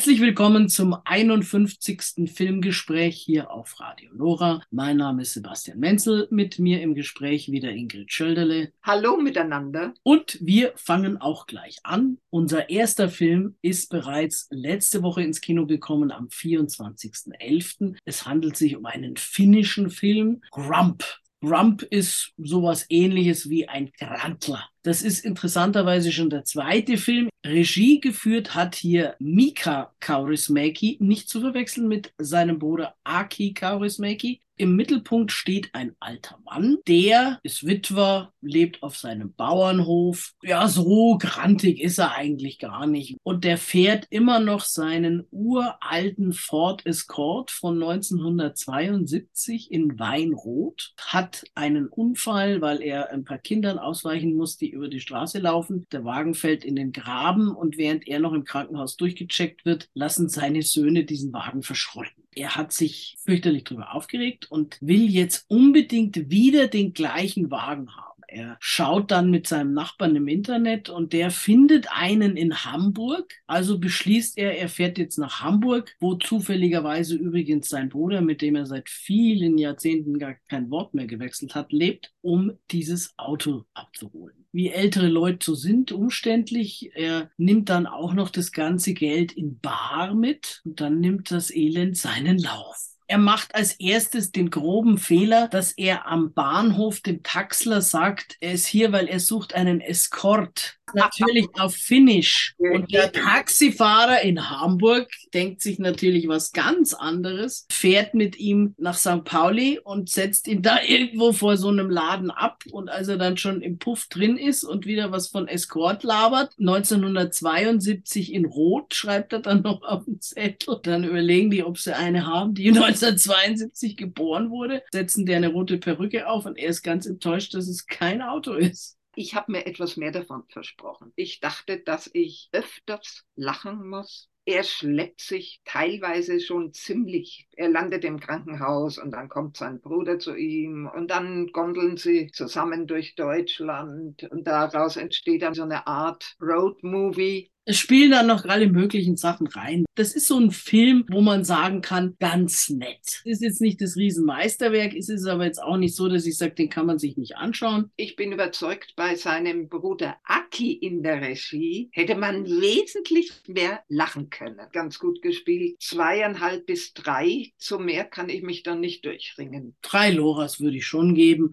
Herzlich willkommen zum 51. Filmgespräch hier auf Radio Lora. Mein Name ist Sebastian Menzel, mit mir im Gespräch wieder Ingrid Schölderle. Hallo miteinander. Und wir fangen auch gleich an. Unser erster Film ist bereits letzte Woche ins Kino gekommen am 24.11. Es handelt sich um einen finnischen Film, Grump. Grump ist sowas ähnliches wie ein Grantler. Das ist interessanterweise schon der zweite Film. Regie geführt hat hier Mika Kaurismäki, nicht zu verwechseln mit seinem Bruder Aki Kaurismäki. Im Mittelpunkt steht ein alter Mann, der ist Witwer, lebt auf seinem Bauernhof. Ja, so grantig ist er eigentlich gar nicht. Und der fährt immer noch seinen uralten Ford Escort von 1972 in Weinrot, hat einen Unfall, weil er ein paar Kindern ausweichen muss, die über die Straße laufen. Der Wagen fällt in den Graben und während er noch im Krankenhaus durchgecheckt wird, lassen seine Söhne diesen Wagen verschrotten. Er hat sich fürchterlich darüber aufgeregt und will jetzt unbedingt wieder den gleichen Wagen haben. Er schaut dann mit seinem Nachbarn im Internet und der findet einen in Hamburg. Also beschließt er, er fährt jetzt nach Hamburg, wo zufälligerweise übrigens sein Bruder, mit dem er seit vielen Jahrzehnten gar kein Wort mehr gewechselt hat, lebt, um dieses Auto abzuholen. Wie ältere Leute so sind, umständlich. Er nimmt dann auch noch das ganze Geld in Bar mit und dann nimmt das Elend seinen Lauf. Er macht als erstes den groben Fehler, dass er am Bahnhof dem Taxler sagt, er ist hier, weil er sucht einen Escort natürlich auf Finnisch. Und der Taxifahrer in Hamburg denkt sich natürlich was ganz anderes, fährt mit ihm nach St. Pauli und setzt ihn da irgendwo vor so einem Laden ab. Und als er dann schon im Puff drin ist und wieder was von Escort labert, 1972 in Rot, schreibt er dann noch auf den Zettel. Dann überlegen die, ob sie eine haben, die 1972 geboren wurde, setzen der eine rote Perücke auf und er ist ganz enttäuscht, dass es kein Auto ist ich habe mir etwas mehr davon versprochen. Ich dachte, dass ich öfters lachen muss. Er schleppt sich teilweise schon ziemlich. Er landet im Krankenhaus und dann kommt sein Bruder zu ihm und dann gondeln sie zusammen durch Deutschland und daraus entsteht dann so eine Art Road-Movie es spielen dann noch alle möglichen Sachen rein. Das ist so ein Film, wo man sagen kann, ganz nett. Ist jetzt nicht das Riesenmeisterwerk, ist es aber jetzt auch nicht so, dass ich sage, den kann man sich nicht anschauen. Ich bin überzeugt, bei seinem Bruder Aki in der Regie hätte man wesentlich mehr lachen können. Ganz gut gespielt. Zweieinhalb bis drei. Zu mehr kann ich mich dann nicht durchringen. Drei Loras würde ich schon geben.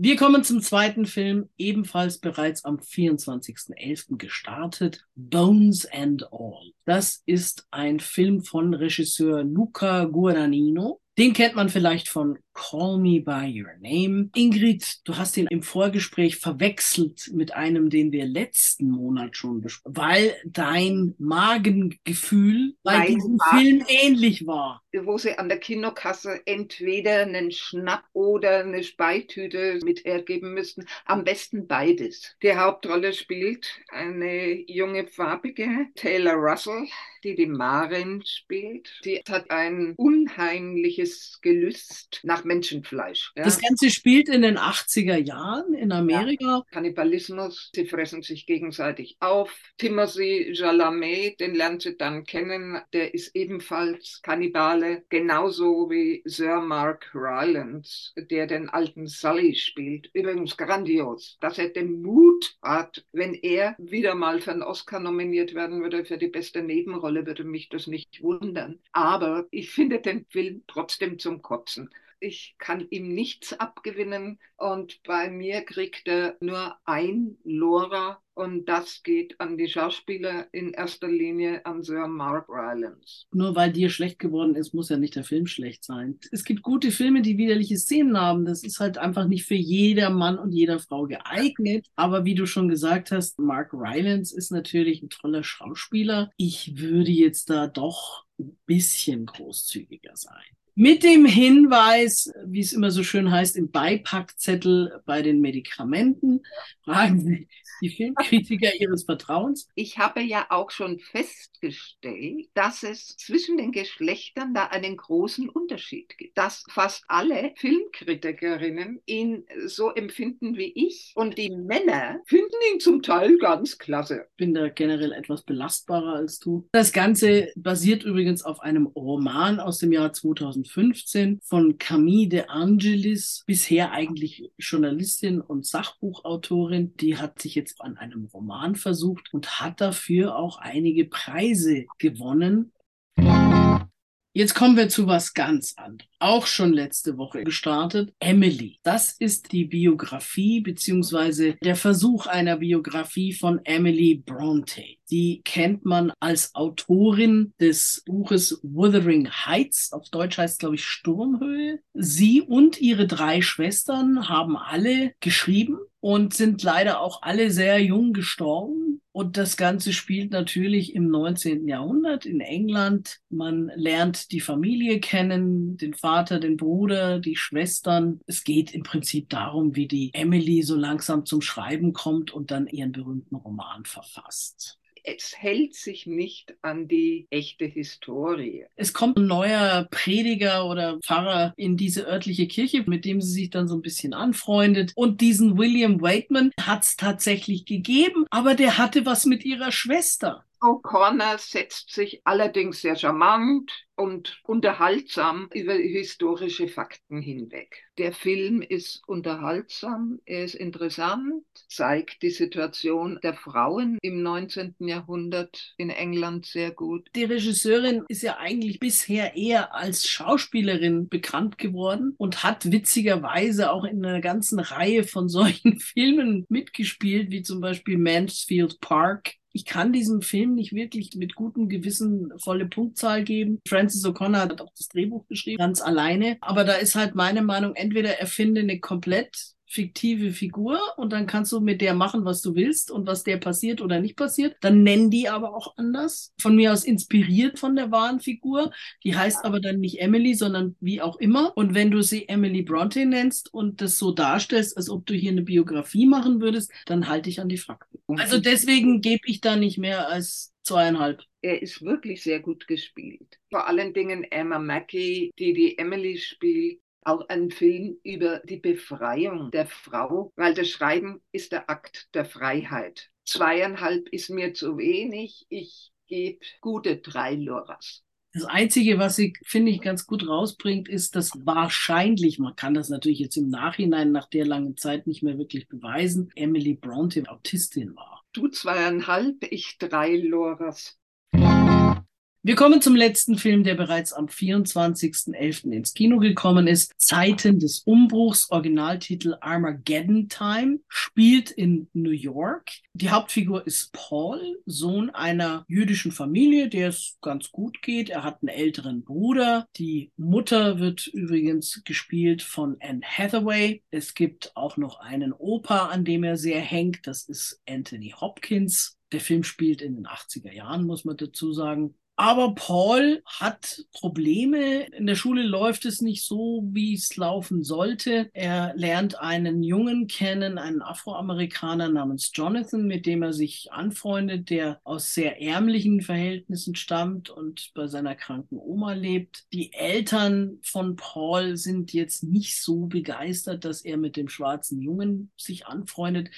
Wir kommen zum zweiten Film, ebenfalls bereits am 24.11. gestartet, Bones and All. Das ist ein Film von Regisseur Luca Guadagnino. Den kennt man vielleicht von Call Me By Your Name. Ingrid, du hast ihn im Vorgespräch verwechselt mit einem, den wir letzten Monat schon besprochen weil dein Magengefühl bei diesem Film ähnlich war. Wo sie an der Kinokasse entweder einen Schnapp oder eine Speitüte mit hergeben müssten. Am besten beides. Die Hauptrolle spielt eine junge farbige Taylor Russell, die die Marin spielt. Die hat ein unheimliches Gelüst nach Menschenfleisch. Ja. Das Ganze spielt in den 80er Jahren in Amerika. Ja. Kannibalismus, sie fressen sich gegenseitig auf. Timothy Chalamet, den lernt sie dann kennen, der ist ebenfalls Kannibale, genauso wie Sir Mark Rylance, der den alten Sully spielt. Übrigens grandios, dass er den Mut hat, wenn er wieder mal für einen Oscar nominiert werden würde für die beste Nebenrolle, würde mich das nicht wundern. Aber ich finde den Film trotzdem zum Kotzen ich kann ihm nichts abgewinnen und bei mir kriegt er nur ein Lora und das geht an die Schauspieler in erster Linie an Sir Mark Rylance. Nur weil dir schlecht geworden ist, muss ja nicht der Film schlecht sein. Es gibt gute Filme, die widerliche Szenen haben. Das ist halt einfach nicht für jeder Mann und jeder Frau geeignet. Aber wie du schon gesagt hast, Mark Rylance ist natürlich ein toller Schauspieler. Ich würde jetzt da doch ein bisschen großzügiger sein. Mit dem Hinweis, wie es immer so schön heißt, im Beipackzettel bei den Medikamenten, fragen Sie die Filmkritiker Ihres Vertrauens. Ich habe ja auch schon festgestellt, dass es zwischen den Geschlechtern da einen großen Unterschied gibt. Dass fast alle Filmkritikerinnen ihn so empfinden wie ich und die Männer finden ihn zum Teil ganz klasse. Ich bin da generell etwas belastbarer als du. Das Ganze basiert übrigens auf einem Roman aus dem Jahr 2015 von Camille de Angelis, bisher eigentlich Journalistin und Sachbuchautorin. Die hat sich jetzt an einem Roman versucht und hat dafür auch einige Preise gewonnen. Jetzt kommen wir zu was ganz anderem. Auch schon letzte Woche gestartet. Emily. Das ist die Biografie beziehungsweise der Versuch einer Biografie von Emily Bronte. Die kennt man als Autorin des Buches Wuthering Heights. Auf Deutsch heißt, glaube ich, Sturmhöhe. Sie und ihre drei Schwestern haben alle geschrieben und sind leider auch alle sehr jung gestorben. Und das Ganze spielt natürlich im 19. Jahrhundert in England. Man lernt die Familie kennen, den Vater, den Bruder, die Schwestern. Es geht im Prinzip darum, wie die Emily so langsam zum Schreiben kommt und dann ihren berühmten Roman verfasst es hält sich nicht an die echte Historie. Es kommt ein neuer Prediger oder Pfarrer in diese örtliche Kirche, mit dem sie sich dann so ein bisschen anfreundet. Und diesen William Waitman hat es tatsächlich gegeben, aber der hatte was mit ihrer Schwester. O'Connor setzt sich allerdings sehr charmant und unterhaltsam über historische Fakten hinweg. Der Film ist unterhaltsam, er ist interessant, zeigt die Situation der Frauen im 19. Jahrhundert in England sehr gut. Die Regisseurin ist ja eigentlich bisher eher als Schauspielerin bekannt geworden und hat witzigerweise auch in einer ganzen Reihe von solchen Filmen mitgespielt, wie zum Beispiel Mansfield Park ich kann diesem Film nicht wirklich mit gutem Gewissen volle Punktzahl geben. Francis O'Connor hat auch das Drehbuch geschrieben, ganz alleine. Aber da ist halt meine Meinung, entweder erfinde eine komplett fiktive Figur und dann kannst du mit der machen, was du willst und was der passiert oder nicht passiert. Dann nennen die aber auch anders. Von mir aus inspiriert von der wahren Figur. Die heißt aber dann nicht Emily, sondern wie auch immer. Und wenn du sie Emily Bronte nennst und das so darstellst, als ob du hier eine Biografie machen würdest, dann halte ich an die Fakten. Also deswegen gebe ich da nicht mehr als zweieinhalb. Er ist wirklich sehr gut gespielt. Vor allen Dingen Emma Mackey, die die Emily spielt, auch ein Film über die Befreiung der Frau, weil das Schreiben ist der Akt der Freiheit. Zweieinhalb ist mir zu wenig. Ich gebe gute drei Loras. Das Einzige, was sie, finde ich, ganz gut rausbringt, ist, dass wahrscheinlich, man kann das natürlich jetzt im Nachhinein nach der langen Zeit nicht mehr wirklich beweisen, Emily Bronte Autistin war. Du zweieinhalb, ich drei Loras. Wir kommen zum letzten Film, der bereits am 24.11. ins Kino gekommen ist. Zeiten des Umbruchs, Originaltitel Armageddon Time, spielt in New York. Die Hauptfigur ist Paul, Sohn einer jüdischen Familie, der es ganz gut geht. Er hat einen älteren Bruder. Die Mutter wird übrigens gespielt von Anne Hathaway. Es gibt auch noch einen Opa, an dem er sehr hängt. Das ist Anthony Hopkins. Der Film spielt in den 80er Jahren, muss man dazu sagen. Aber Paul hat Probleme. In der Schule läuft es nicht so, wie es laufen sollte. Er lernt einen Jungen kennen, einen Afroamerikaner namens Jonathan, mit dem er sich anfreundet, der aus sehr ärmlichen Verhältnissen stammt und bei seiner kranken Oma lebt. Die Eltern von Paul sind jetzt nicht so begeistert, dass er mit dem schwarzen Jungen sich anfreundet.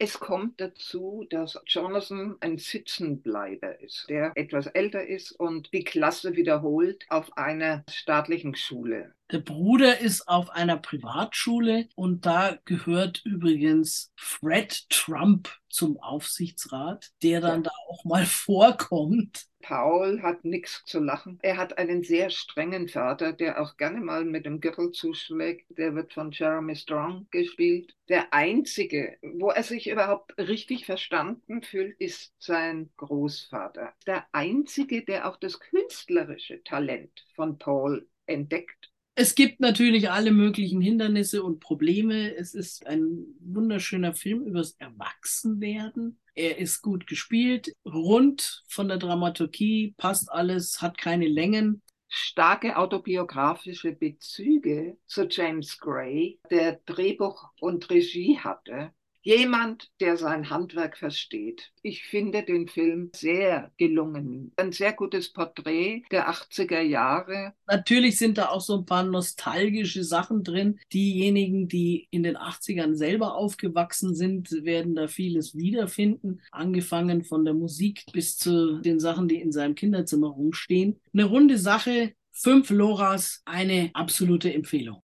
Es kommt dazu, dass Jonathan ein Sitzenbleiber ist, der etwas älter ist und die Klasse wiederholt auf einer staatlichen Schule. Der Bruder ist auf einer Privatschule und da gehört übrigens Fred Trump zum Aufsichtsrat, der dann ja. da auch mal vorkommt. Paul hat nichts zu lachen. Er hat einen sehr strengen Vater, der auch gerne mal mit dem Gürtel zuschlägt. Der wird von Jeremy Strong gespielt. Der einzige, wo er sich überhaupt richtig verstanden fühlt, ist sein Großvater. Der einzige, der auch das künstlerische Talent von Paul entdeckt es gibt natürlich alle möglichen Hindernisse und Probleme. Es ist ein wunderschöner Film übers Erwachsenwerden. Er ist gut gespielt, rund von der Dramaturgie, passt alles, hat keine Längen. starke autobiografische Bezüge zu James Gray, der Drehbuch und Regie hatte. Jemand, der sein Handwerk versteht. Ich finde den Film sehr gelungen. Ein sehr gutes Porträt der 80er Jahre. Natürlich sind da auch so ein paar nostalgische Sachen drin. Diejenigen, die in den 80ern selber aufgewachsen sind, werden da vieles wiederfinden. Angefangen von der Musik bis zu den Sachen, die in seinem Kinderzimmer rumstehen. Eine runde Sache. Fünf Loras, eine absolute Empfehlung.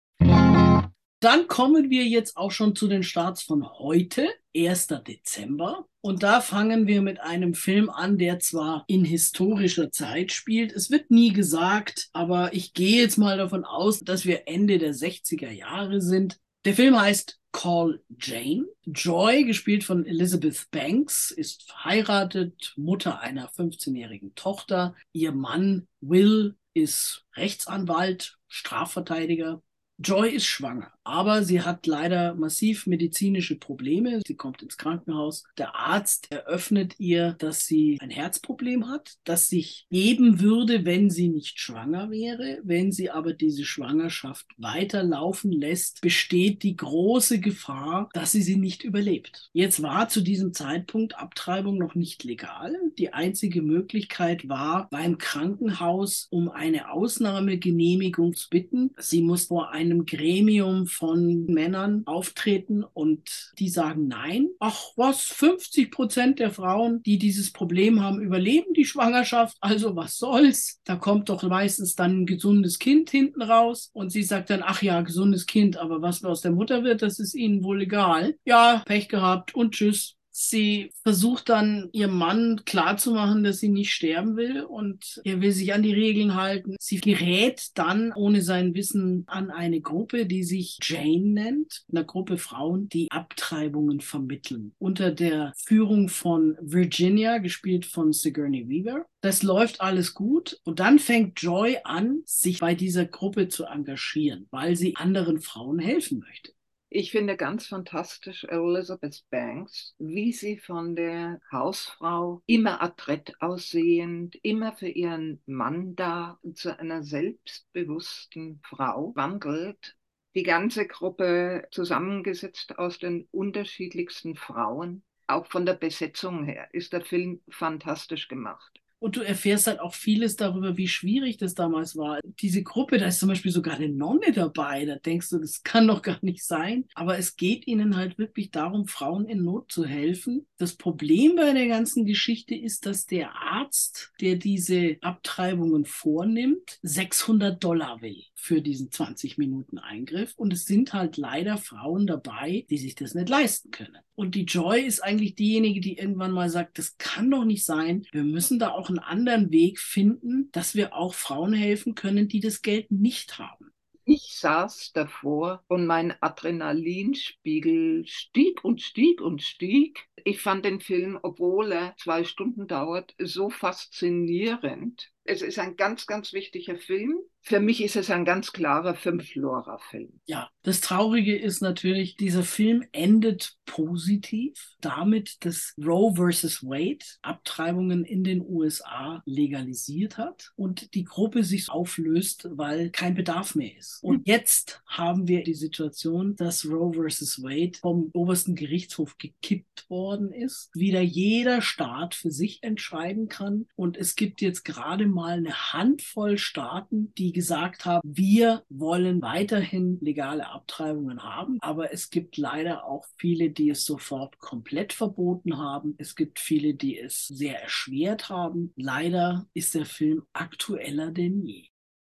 Dann kommen wir jetzt auch schon zu den Starts von heute, 1. Dezember. Und da fangen wir mit einem Film an, der zwar in historischer Zeit spielt. Es wird nie gesagt, aber ich gehe jetzt mal davon aus, dass wir Ende der 60er Jahre sind. Der Film heißt Call Jane. Joy, gespielt von Elizabeth Banks, ist verheiratet, Mutter einer 15-jährigen Tochter. Ihr Mann Will ist Rechtsanwalt, Strafverteidiger. Joy ist schwanger, aber sie hat leider massiv medizinische Probleme. Sie kommt ins Krankenhaus. Der Arzt eröffnet ihr, dass sie ein Herzproblem hat, das sich geben würde, wenn sie nicht schwanger wäre. Wenn sie aber diese Schwangerschaft weiterlaufen lässt, besteht die große Gefahr, dass sie sie nicht überlebt. Jetzt war zu diesem Zeitpunkt Abtreibung noch nicht legal. Die einzige Möglichkeit war, beim Krankenhaus um eine Ausnahmegenehmigung zu bitten. Sie muss vor einem Gremium von Männern auftreten und die sagen nein. Ach was, 50 Prozent der Frauen, die dieses Problem haben, überleben die Schwangerschaft. Also was soll's? Da kommt doch meistens dann ein gesundes Kind hinten raus und sie sagt dann, ach ja, gesundes Kind, aber was aus der Mutter wird, das ist ihnen wohl egal. Ja, Pech gehabt und tschüss. Sie versucht dann ihrem Mann klarzumachen, dass sie nicht sterben will und er will sich an die Regeln halten. Sie gerät dann ohne sein Wissen an eine Gruppe, die sich Jane nennt, eine Gruppe Frauen, die Abtreibungen vermitteln. Unter der Führung von Virginia, gespielt von Sigourney Weaver. Das läuft alles gut und dann fängt Joy an, sich bei dieser Gruppe zu engagieren, weil sie anderen Frauen helfen möchte. Ich finde ganz fantastisch Elizabeth Banks, wie sie von der Hausfrau immer adrett aussehend, immer für ihren Mann da, zu einer selbstbewussten Frau wandelt. Die ganze Gruppe zusammengesetzt aus den unterschiedlichsten Frauen. Auch von der Besetzung her ist der Film fantastisch gemacht. Und du erfährst halt auch vieles darüber, wie schwierig das damals war. Diese Gruppe, da ist zum Beispiel sogar eine Nonne dabei. Da denkst du, das kann doch gar nicht sein. Aber es geht ihnen halt wirklich darum, Frauen in Not zu helfen. Das Problem bei der ganzen Geschichte ist, dass der Arzt, der diese Abtreibungen vornimmt, 600 Dollar will für diesen 20 Minuten Eingriff. Und es sind halt leider Frauen dabei, die sich das nicht leisten können. Und die Joy ist eigentlich diejenige, die irgendwann mal sagt, das kann doch nicht sein. Wir müssen da auch einen anderen Weg finden, dass wir auch Frauen helfen können, die das Geld nicht haben. Ich saß davor und mein Adrenalinspiegel stieg und stieg und stieg. Ich fand den Film, obwohl er zwei Stunden dauert, so faszinierend. Es ist ein ganz, ganz wichtiger Film. Für mich ist es ein ganz klarer Fünf-Lora-Film. Ja, das Traurige ist natürlich, dieser Film endet positiv damit, dass Roe versus Wade Abtreibungen in den USA legalisiert hat und die Gruppe sich auflöst, weil kein Bedarf mehr ist. Und jetzt haben wir die Situation, dass Roe versus Wade vom obersten Gerichtshof gekippt worden ist, wieder jeder Staat für sich entscheiden kann. Und es gibt jetzt gerade mal eine Handvoll Staaten, die gesagt haben, wir wollen weiterhin legale Abtreibungen haben, aber es gibt leider auch viele, die es sofort komplett verboten haben. Es gibt viele, die es sehr erschwert haben. Leider ist der Film aktueller denn je.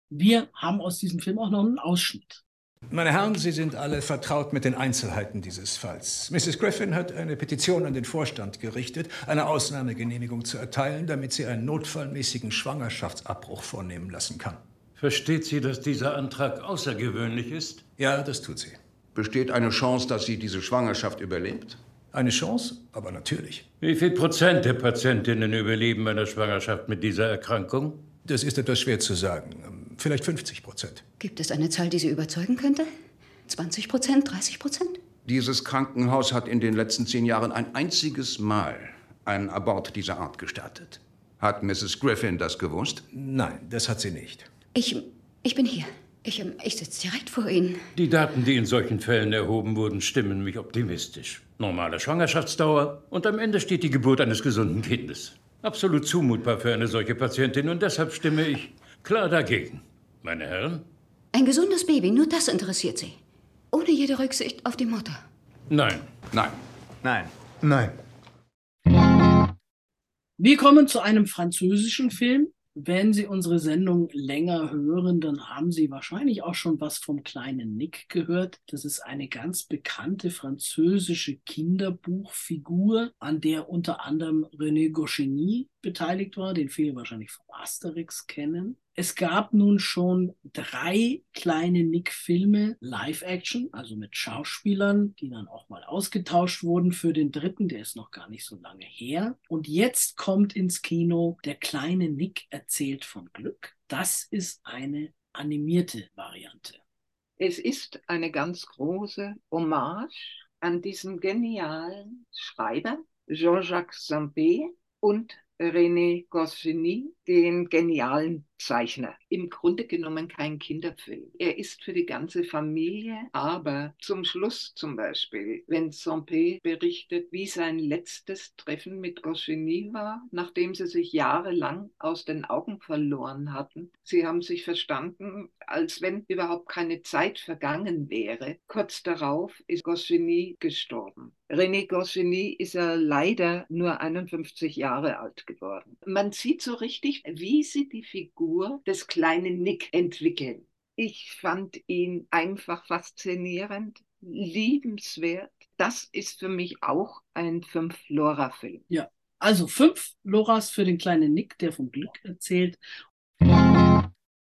Wir haben aus diesem Film auch noch einen Ausschnitt. Meine Herren, Sie sind alle vertraut mit den Einzelheiten dieses Falls. Mrs. Griffin hat eine Petition an den Vorstand gerichtet, eine Ausnahmegenehmigung zu erteilen, damit sie einen notfallmäßigen Schwangerschaftsabbruch vornehmen lassen kann. Versteht sie, dass dieser Antrag außergewöhnlich ist? Ja, das tut sie. Besteht eine Chance, dass sie diese Schwangerschaft überlebt? Eine Chance, aber natürlich. Wie viel Prozent der Patientinnen überleben eine Schwangerschaft mit dieser Erkrankung? Das ist etwas schwer zu sagen. Vielleicht 50 Prozent. Gibt es eine Zahl, die Sie überzeugen könnte? 20 Prozent, 30 Prozent? Dieses Krankenhaus hat in den letzten zehn Jahren ein einziges Mal einen Abort dieser Art gestartet. Hat Mrs. Griffin das gewusst? Nein, das hat sie nicht. Ich, ich bin hier. Ich, ich sitze direkt vor Ihnen. Die Daten, die in solchen Fällen erhoben wurden, stimmen mich optimistisch. Normale Schwangerschaftsdauer und am Ende steht die Geburt eines gesunden Kindes. Absolut zumutbar für eine solche Patientin und deshalb stimme ich klar dagegen. Meine Herren? Ein gesundes Baby, nur das interessiert Sie. Ohne jede Rücksicht auf die Mutter. Nein. Nein. Nein. Nein. Wir kommen zu einem französischen Film. Wenn Sie unsere Sendung länger hören, dann haben Sie wahrscheinlich auch schon was vom kleinen Nick gehört. Das ist eine ganz bekannte französische Kinderbuchfigur, an der unter anderem René Goscinny beteiligt war, den viele wahrscheinlich vom Asterix kennen. Es gab nun schon drei kleine Nick-Filme, Live-Action, also mit Schauspielern, die dann auch mal ausgetauscht wurden für den dritten, der ist noch gar nicht so lange her. Und jetzt kommt ins Kino Der kleine Nick erzählt von Glück. Das ist eine animierte Variante. Es ist eine ganz große Hommage an diesen genialen Schreiber, Jean-Jacques Sampé und René Goscinny, den genialen Zeichner. Im Grunde genommen kein Kinderfilm. Er ist für die ganze Familie, aber zum Schluss zum Beispiel, wenn Sampé berichtet, wie sein letztes Treffen mit Goscinny war, nachdem sie sich jahrelang aus den Augen verloren hatten. Sie haben sich verstanden, als wenn überhaupt keine Zeit vergangen wäre. Kurz darauf ist Goscinny gestorben. René Goscinny ist ja leider nur 51 Jahre alt geworden. Man sieht so richtig, wie sie die Figur des kleinen Nick entwickeln. Ich fand ihn einfach faszinierend, liebenswert. Das ist für mich auch ein Fünf-Lora-Film. Ja, also fünf Loras für den kleinen Nick, der vom Glück erzählt.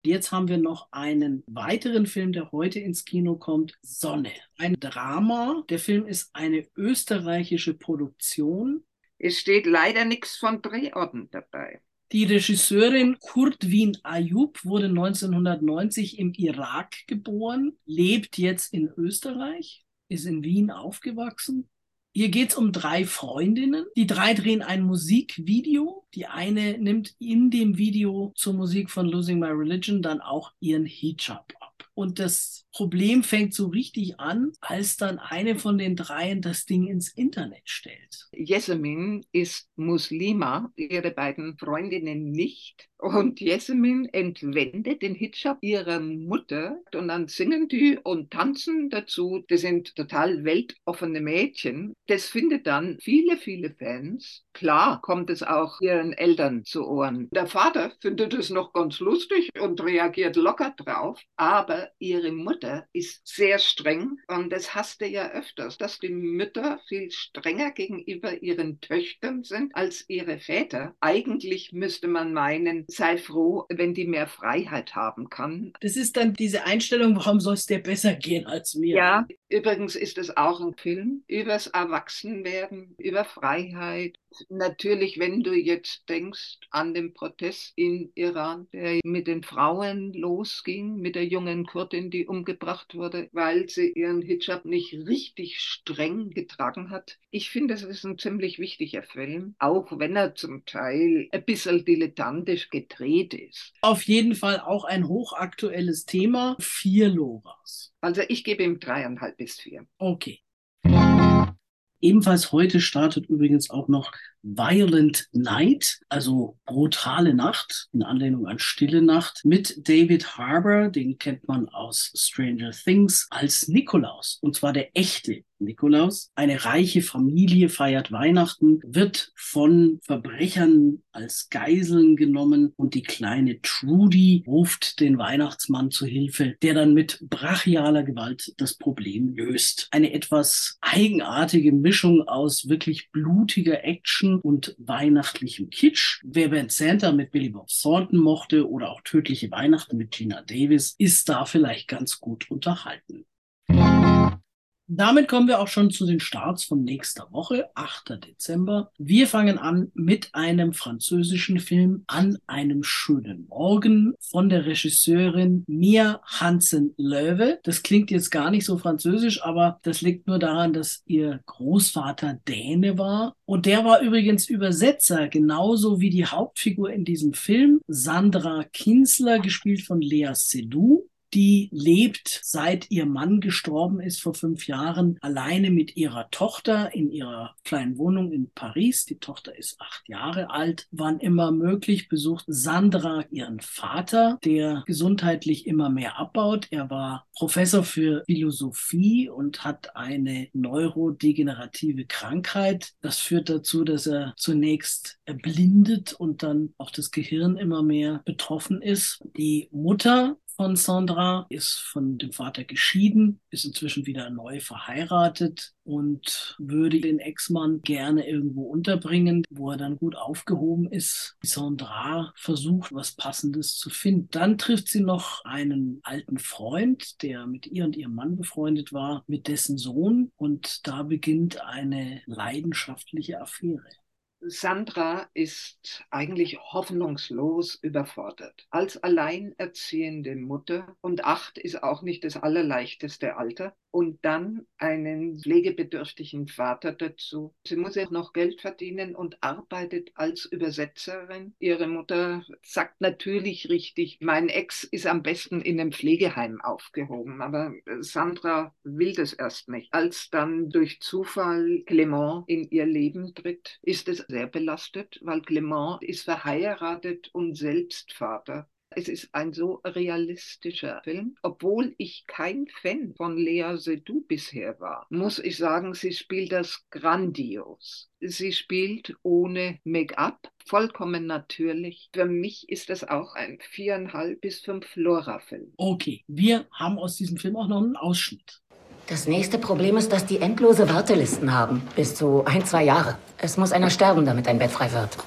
Jetzt haben wir noch einen weiteren Film, der heute ins Kino kommt, Sonne. Ein Drama. Der Film ist eine österreichische Produktion. Es steht leider nichts von Drehorten dabei. Die Regisseurin Kurt Wien Ayub wurde 1990 im Irak geboren, lebt jetzt in Österreich, ist in Wien aufgewachsen. Hier geht es um drei Freundinnen. Die drei drehen ein Musikvideo. Die eine nimmt in dem Video zur Musik von Losing My Religion dann auch ihren Hijab ab. Und das Problem fängt so richtig an, als dann eine von den dreien das Ding ins Internet stellt. Jessemin ist Muslima, ihre beiden Freundinnen nicht. Und Jessemin entwendet den Hijab ihrer Mutter und dann singen die und tanzen dazu. Das sind total weltoffene Mädchen. Das findet dann viele, viele Fans. Klar kommt es auch ihren Eltern zu Ohren. Der Vater findet es noch ganz lustig und reagiert locker drauf, aber ihre Mutter ist sehr streng und das hasste ja öfters, dass die Mütter viel strenger gegenüber ihren Töchtern sind als ihre Väter. Eigentlich müsste man meinen, sei froh, wenn die mehr Freiheit haben kann. Das ist dann diese Einstellung, warum soll es dir besser gehen als mir? Ja, übrigens ist es auch ein Film übers Erwachsenwerden, über Freiheit. Natürlich, wenn du jetzt denkst an den Protest in Iran, der mit den Frauen losging, mit der jungen Kurdin, die umgebracht wurde, weil sie ihren Hijab nicht richtig streng getragen hat. Ich finde, es ist ein ziemlich wichtiger Film, auch wenn er zum Teil ein bisschen dilettantisch gedreht ist. Auf jeden Fall auch ein hochaktuelles Thema. Vier Loras. Also ich gebe ihm dreieinhalb bis vier. Okay. Ebenfalls heute startet übrigens auch noch Violent Night, also brutale Nacht, in Anlehnung an Stille Nacht, mit David Harbour, den kennt man aus Stranger Things, als Nikolaus. Und zwar der echte Nikolaus. Eine reiche Familie feiert Weihnachten, wird von Verbrechern als Geiseln genommen und die kleine Trudy ruft den Weihnachtsmann zu Hilfe, der dann mit brachialer Gewalt das Problem löst. Eine etwas eigenartige Mischung aus wirklich blutiger Action und weihnachtlichem Kitsch. Wer Band Santa mit Billy Bob Thornton mochte oder auch Tödliche Weihnachten mit Gina Davis, ist da vielleicht ganz gut unterhalten. Damit kommen wir auch schon zu den Starts von nächster Woche, 8. Dezember. Wir fangen an mit einem französischen Film an einem schönen Morgen von der Regisseurin Mia Hansen-Löwe. Das klingt jetzt gar nicht so französisch, aber das liegt nur daran, dass ihr Großvater Däne war. Und der war übrigens Übersetzer, genauso wie die Hauptfigur in diesem Film, Sandra Kinsler, gespielt von Lea Seydoux die lebt, seit ihr Mann gestorben ist vor fünf Jahren, alleine mit ihrer Tochter in ihrer kleinen Wohnung in Paris. Die Tochter ist acht Jahre alt. Wann immer möglich besucht Sandra ihren Vater, der gesundheitlich immer mehr abbaut. Er war Professor für Philosophie und hat eine neurodegenerative Krankheit. Das führt dazu, dass er zunächst erblindet und dann auch das Gehirn immer mehr betroffen ist. Die Mutter von Sandra, ist von dem Vater geschieden, ist inzwischen wieder neu verheiratet und würde den Ex-Mann gerne irgendwo unterbringen, wo er dann gut aufgehoben ist. Sandra versucht, was Passendes zu finden. Dann trifft sie noch einen alten Freund, der mit ihr und ihrem Mann befreundet war, mit dessen Sohn und da beginnt eine leidenschaftliche Affäre. Sandra ist eigentlich hoffnungslos überfordert. Als alleinerziehende Mutter und acht ist auch nicht das allerleichteste Alter und dann einen pflegebedürftigen Vater dazu. Sie muss ja noch Geld verdienen und arbeitet als Übersetzerin. Ihre Mutter sagt natürlich richtig, mein Ex ist am besten in einem Pflegeheim aufgehoben, aber Sandra will das erst nicht. Als dann durch Zufall Clement in ihr Leben tritt, ist es sehr belastet, weil Clement ist verheiratet und selbst Vater. Es ist ein so realistischer Film. Obwohl ich kein Fan von Lea Seydoux bisher war, muss ich sagen, sie spielt das grandios. Sie spielt ohne Make-up, vollkommen natürlich. Für mich ist das auch ein viereinhalb bis fünf Flora-Film. Okay, wir haben aus diesem Film auch noch einen Ausschnitt. Das nächste Problem ist, dass die endlose Wartelisten haben. Bis zu ein, zwei Jahre. Es muss einer sterben, damit ein Bett frei wird.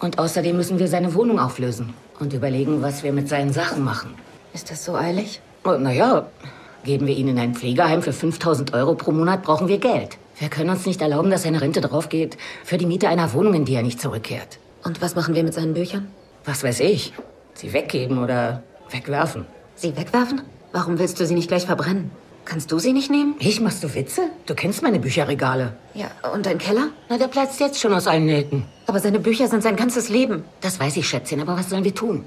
Und außerdem müssen wir seine Wohnung auflösen und überlegen, was wir mit seinen Sachen machen. Ist das so eilig? Oh, naja, geben wir ihn in ein Pflegeheim für 5000 Euro pro Monat, brauchen wir Geld. Wir können uns nicht erlauben, dass seine Rente draufgeht für die Miete einer Wohnung, in die er nicht zurückkehrt. Und was machen wir mit seinen Büchern? Was weiß ich? Sie weggeben oder wegwerfen. Sie wegwerfen? Warum willst du sie nicht gleich verbrennen? Kannst du sie nicht nehmen? Ich? Machst du Witze? Du kennst meine Bücherregale. Ja, und dein Keller? Na, der platzt jetzt schon aus allen Nähten. Aber seine Bücher sind sein ganzes Leben. Das weiß ich, Schätzchen, aber was sollen wir tun?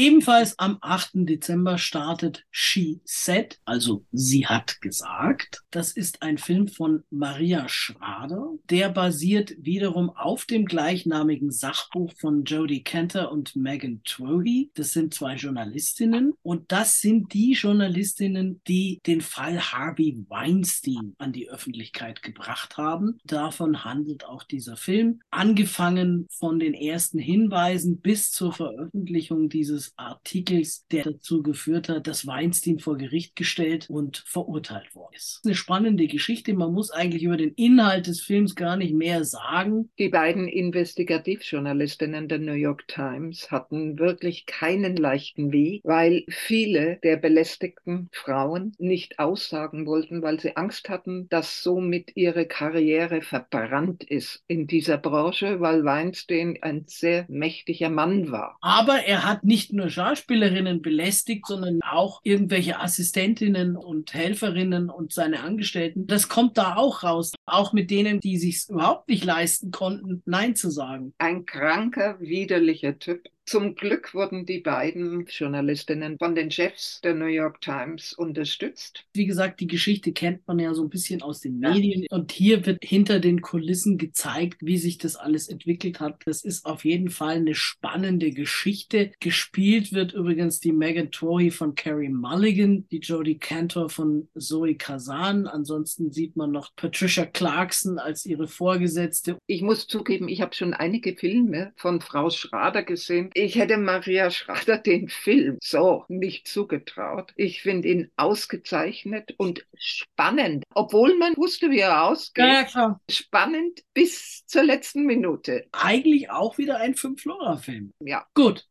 Ebenfalls am 8. Dezember startet She Said, also sie hat gesagt. Das ist ein Film von Maria Schrader. Der basiert wiederum auf dem gleichnamigen Sachbuch von Jodie Cantor und Megan Twohy. Das sind zwei Journalistinnen und das sind die Journalistinnen, die den Fall Harvey Weinstein an die Öffentlichkeit gebracht haben. Davon handelt auch dieser Film. Angefangen von den ersten Hinweisen bis zur Veröffentlichung dieses Artikels, der dazu geführt hat, dass Weinstein vor Gericht gestellt und verurteilt worden ist. Eine spannende Geschichte. Man muss eigentlich über den Inhalt des Films gar nicht mehr sagen. Die beiden Investigativjournalistinnen der New York Times hatten wirklich keinen leichten Weg, weil viele der belästigten Frauen nicht aussagen wollten, weil sie Angst hatten, dass somit ihre Karriere verbrannt ist in dieser Branche, weil Weinstein ein sehr mächtiger Mann war. Aber er hat nicht nur Schauspielerinnen belästigt, sondern auch irgendwelche Assistentinnen und Helferinnen und seine Angestellten. Das kommt da auch raus. Auch mit denen, die sich überhaupt nicht leisten konnten, Nein zu sagen. Ein kranker, widerlicher Typ. Zum Glück wurden die beiden Journalistinnen von den Chefs der New York Times unterstützt. Wie gesagt, die Geschichte kennt man ja so ein bisschen aus den Medien. Und hier wird hinter den Kulissen gezeigt, wie sich das alles entwickelt hat. Das ist auf jeden Fall eine spannende Geschichte. Gespielt wird übrigens die Megan Tory von Carrie Mulligan, die Jodie Cantor von Zoe Kazan. Ansonsten sieht man noch Patricia Clarkson als ihre Vorgesetzte. Ich muss zugeben, ich habe schon einige Filme von Frau Schrader gesehen ich hätte Maria Schrader den Film so nicht zugetraut. Ich finde ihn ausgezeichnet und spannend, obwohl man wusste, wie er ausgeht. Ja, klar. Spannend bis zur letzten Minute. Eigentlich auch wieder ein Fünf-Flora-Film. Ja. Gut.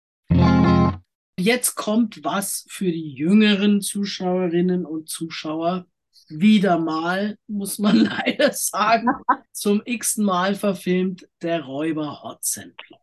Jetzt kommt was für die jüngeren Zuschauerinnen und Zuschauer. Wieder mal, muss man leider sagen, zum x-ten Mal verfilmt der Räuber Hotzenplot.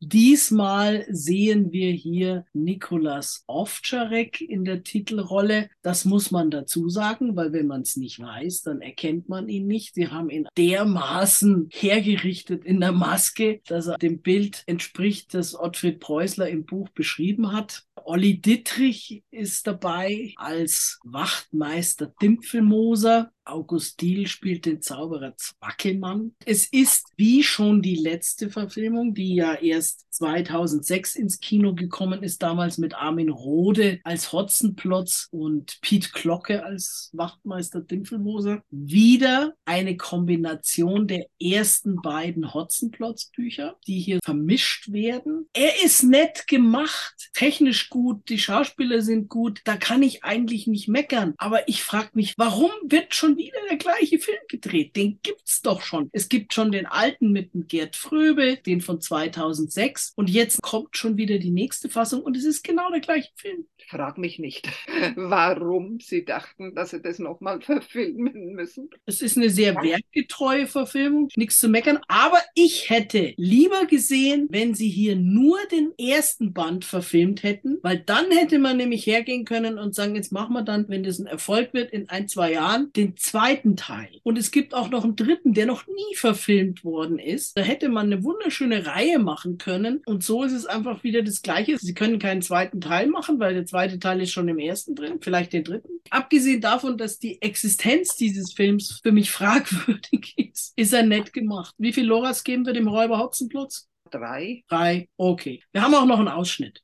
Diesmal sehen wir hier Nikolas Ovtcharek in der Titelrolle. Das muss man dazu sagen, weil wenn man es nicht weiß, dann erkennt man ihn nicht. Sie haben ihn dermaßen hergerichtet in der Maske, dass er dem Bild entspricht, das Ottfried Preußler im Buch beschrieben hat. Olli Dittrich ist dabei als Wachtmeister Dimpfelmoser. August Diehl spielt den Zauberer Zwackelmann. Es ist wie schon die letzte Verfilmung, die ja erst 2006 ins Kino gekommen ist, damals mit Armin Rohde als Hotzenplotz und Piet Glocke als Wachtmeister Dimpfelmoser. Wieder eine Kombination der ersten beiden Hotzenplotz-Bücher, die hier vermischt werden. Er ist nett gemacht, technisch gut, die Schauspieler sind gut, da kann ich eigentlich nicht meckern. Aber ich frage mich, warum wird schon wieder der gleiche Film gedreht? Den gibt's doch schon. Es gibt schon den alten mit dem Gerd Fröbe, den von 2006 und jetzt kommt schon wieder die nächste Fassung und es ist genau der gleiche Film. Frag mich nicht, warum sie dachten, dass sie das nochmal verfilmen müssen. Es ist eine sehr werkgetreue Verfilmung, nichts zu meckern, aber ich hätte lieber gesehen, wenn sie hier nur den ersten Band verfilmt hätten, weil dann hätte man nämlich hergehen können und sagen, jetzt machen wir dann, wenn das ein Erfolg wird, in ein, zwei Jahren den zweiten Teil. Und es gibt auch noch einen dritten, der noch nie verfilmt worden ist. Da hätte man eine wunderschöne Reihe machen können und so ist es einfach wieder das Gleiche. Sie können keinen zweiten Teil machen, weil der zweite Teil ist schon im ersten drin, vielleicht den dritten. Abgesehen davon, dass die Existenz dieses Films für mich fragwürdig ist, ist er nett gemacht. Wie viel Loras geben wir dem Räuber Hotzenplotz? Drei. Drei, okay. Wir haben auch noch einen Ausschnitt.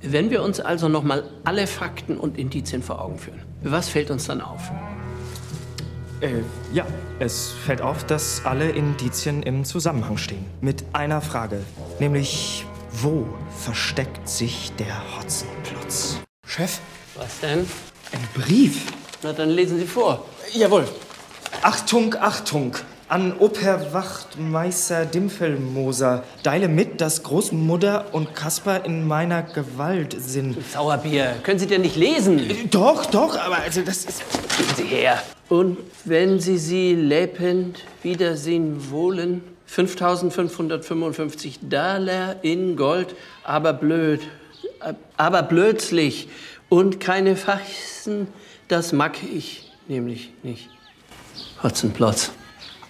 Wenn wir uns also nochmal alle Fakten und Indizien vor Augen führen, was fällt uns dann auf? Äh, ja, es fällt auf, dass alle Indizien im Zusammenhang stehen. Mit einer Frage, nämlich wo versteckt sich der Hotzenplotz? Chef? Was denn? Ein Brief. Na, dann lesen Sie vor. Jawohl. Achtung, Achtung. An Operwachtmeister Dimpfelmoser. Deile mit, dass Großmutter und Kasper in meiner Gewalt sind. Sauerbier, können Sie denn nicht lesen? Doch, doch, aber also das ist... Geben Sie her. Und wenn Sie sie lebend wiedersehen wollen, 5555 Daler in Gold, aber blöd, aber blödslich und keine Faxen, das mag ich nämlich nicht. Hotzenplotz.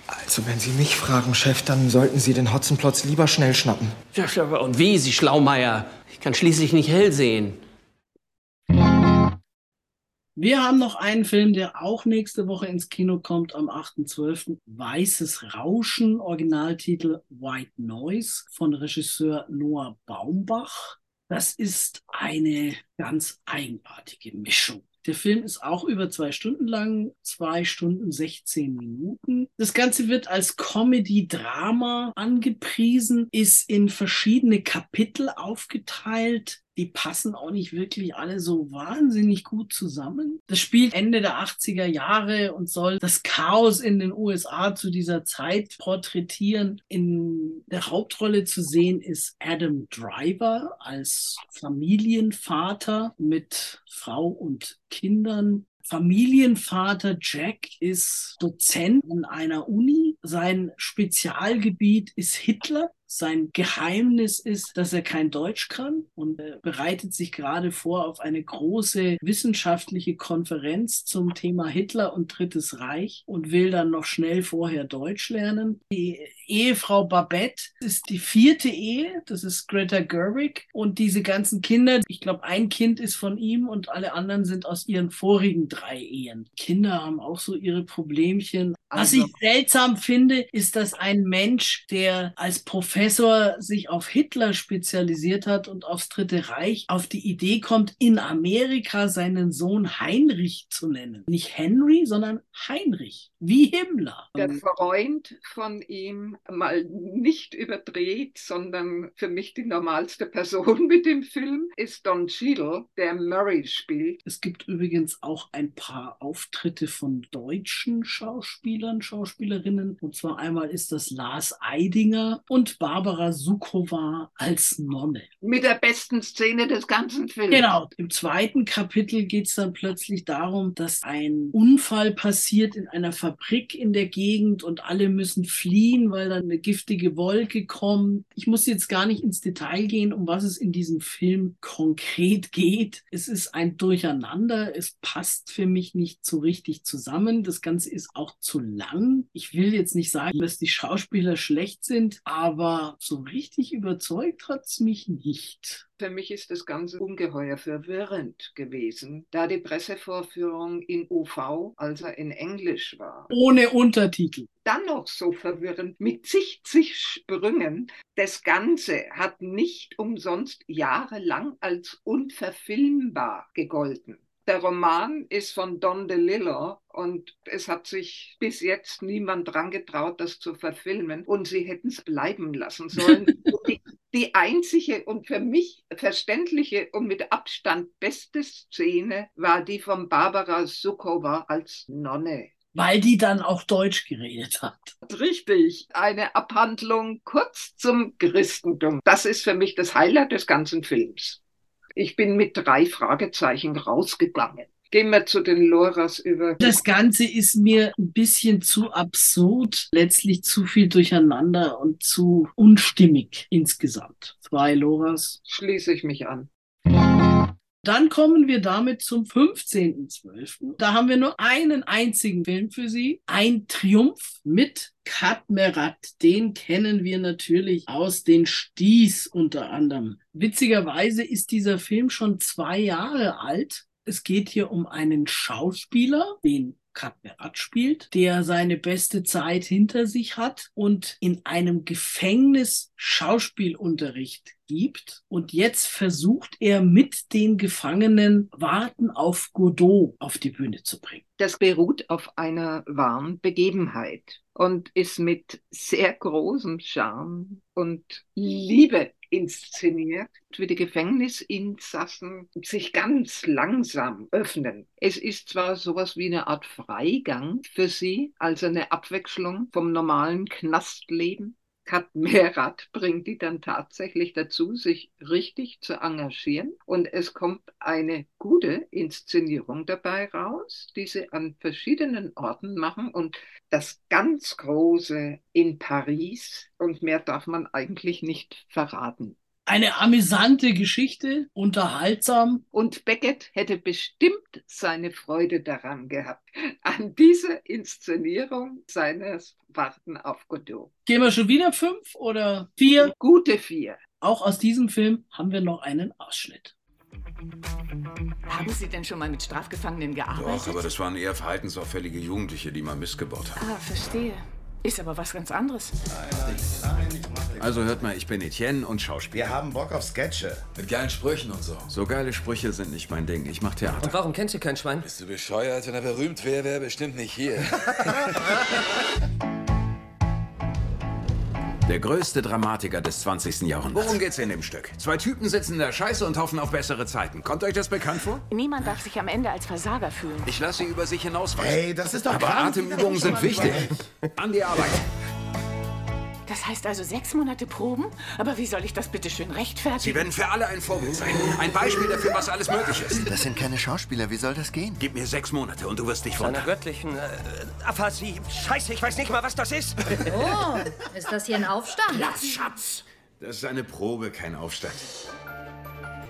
Also, wenn Sie mich fragen, Chef, dann sollten Sie den Hotzenplotz lieber schnell schnappen. Ja, und wie, Sie Schlaumeier? Ich kann schließlich nicht hell sehen. Wir haben noch einen Film, der auch nächste Woche ins Kino kommt, am 8.12. Weißes Rauschen, Originaltitel White Noise von Regisseur Noah Baumbach. Das ist eine ganz eigenartige Mischung. Der Film ist auch über zwei Stunden lang, zwei Stunden 16 Minuten. Das Ganze wird als Comedy-Drama angepriesen, ist in verschiedene Kapitel aufgeteilt die passen auch nicht wirklich alle so wahnsinnig gut zusammen. Das spielt Ende der 80er Jahre und soll das Chaos in den USA zu dieser Zeit porträtieren. In der Hauptrolle zu sehen ist Adam Driver als Familienvater mit Frau und Kindern. Familienvater Jack ist Dozent an einer Uni. Sein Spezialgebiet ist Hitler. Sein Geheimnis ist, dass er kein Deutsch kann und er bereitet sich gerade vor auf eine große wissenschaftliche Konferenz zum Thema Hitler und Drittes Reich und will dann noch schnell vorher Deutsch lernen. Die Ehefrau Babette ist die vierte Ehe, das ist Greta Gerwig und diese ganzen Kinder, ich glaube, ein Kind ist von ihm und alle anderen sind aus ihren vorigen drei Ehen. Kinder haben auch so ihre Problemchen. Was ich seltsam finde, ist, dass ein Mensch, der als Professor sich auf Hitler spezialisiert hat und aufs Dritte Reich, auf die Idee kommt, in Amerika seinen Sohn Heinrich zu nennen. Nicht Henry, sondern Heinrich, wie Himmler. Der Freund von ihm mal nicht überdreht, sondern für mich die normalste Person mit dem Film ist Don Cheadle, der Murray spielt. Es gibt übrigens auch ein paar Auftritte von deutschen Schauspielern, Schauspielerinnen. Und zwar einmal ist das Lars Eidinger und Barbara Sukowa als Nonne. Mit der besten Szene des ganzen Films. Genau. Im zweiten Kapitel geht es dann plötzlich darum, dass ein Unfall passiert in einer Fabrik in der Gegend und alle müssen fliehen, weil dann eine giftige Wolke kommt. Ich muss jetzt gar nicht ins Detail gehen, um was es in diesem Film konkret geht. Es ist ein Durcheinander. Es passt für mich nicht so richtig zusammen. Das Ganze ist auch zu lang. Ich will jetzt nicht sagen, dass die Schauspieler schlecht sind, aber so richtig überzeugt hat es mich nicht. Für mich ist das Ganze ungeheuer verwirrend gewesen, da die Pressevorführung in UV, also in Englisch war. Ohne Untertitel. Dann noch so verwirrend mit zig, zig Sprüngen. Das Ganze hat nicht umsonst jahrelang als unverfilmbar gegolten. Der Roman ist von Don DeLillo und es hat sich bis jetzt niemand dran getraut, das zu verfilmen und sie hätten es bleiben lassen sollen. die, die einzige und für mich verständliche und mit Abstand beste Szene war die von Barbara Sukowa als Nonne. Weil die dann auch Deutsch geredet hat. Richtig, eine Abhandlung kurz zum Christentum. Das ist für mich das Highlight des ganzen Films. Ich bin mit drei Fragezeichen rausgegangen. Gehen wir zu den Loras über. Das Ganze ist mir ein bisschen zu absurd, letztlich zu viel durcheinander und zu unstimmig insgesamt. Zwei Loras. Schließe ich mich an. Dann kommen wir damit zum 15.12. Da haben wir nur einen einzigen Film für Sie. Ein Triumph mit Katmerat. Den kennen wir natürlich aus den Sties unter anderem. Witzigerweise ist dieser Film schon zwei Jahre alt. Es geht hier um einen Schauspieler, den Katmerat spielt, der seine beste Zeit hinter sich hat und in einem Gefängnis Schauspielunterricht gibt. Und jetzt versucht er mit den Gefangenen Warten auf Godot auf die Bühne zu bringen. Das beruht auf einer wahren Begebenheit und ist mit sehr großem Charme und Liebe inszeniert, wie die Gefängnisinsassen sich ganz langsam öffnen. Es ist zwar sowas wie eine Art Freigang für sie, also eine Abwechslung vom normalen Knastleben, Kat Merat bringt die dann tatsächlich dazu, sich richtig zu engagieren. Und es kommt eine gute Inszenierung dabei raus, die sie an verschiedenen Orten machen. Und das ganz Große in Paris. Und mehr darf man eigentlich nicht verraten. Eine amüsante Geschichte, unterhaltsam. Und Beckett hätte bestimmt seine Freude daran gehabt, an dieser Inszenierung seines Warten auf Godot. Gehen wir schon wieder fünf oder vier? Gute vier. Auch aus diesem Film haben wir noch einen Ausschnitt. Haben Sie denn schon mal mit Strafgefangenen gearbeitet? Doch, aber das waren eher verhaltensauffällige Jugendliche, die mal missgebaut haben. Ah, verstehe. Ist aber was ganz anderes. Also hört mal, ich bin Etienne und Schauspieler. Wir haben Bock auf Sketche. Mit geilen Sprüchen und so. So geile Sprüche sind nicht mein Ding. Ich mach Theater. Und warum kennst du kein Schwein? Bist du bescheuert? Wenn er berühmt wäre, wäre er bestimmt nicht hier. Der größte Dramatiker des 20. Jahrhunderts. Worum geht's in dem Stück? Zwei Typen sitzen in der Scheiße und hoffen auf bessere Zeiten. Kommt euch das bekannt vor? Niemand darf sich am Ende als Versager fühlen. Ich lasse sie über sich hinauswachsen. Hey, das ist doch Aber krank. Atemübungen sind wichtig. An die Arbeit. Das heißt also sechs Monate Proben? Aber wie soll ich das bitte schön rechtfertigen? Sie werden für alle ein Vorbild sein. Ein Beispiel dafür, was alles möglich ist. Das sind keine Schauspieler. Wie soll das gehen? Gib mir sechs Monate und du wirst dich Einer wundern. göttlichen äh, Aphasie. Scheiße, ich weiß nicht mal, was das ist. Oh, ist das hier ein Aufstand? Lass, Schatz! Das ist eine Probe, kein Aufstand.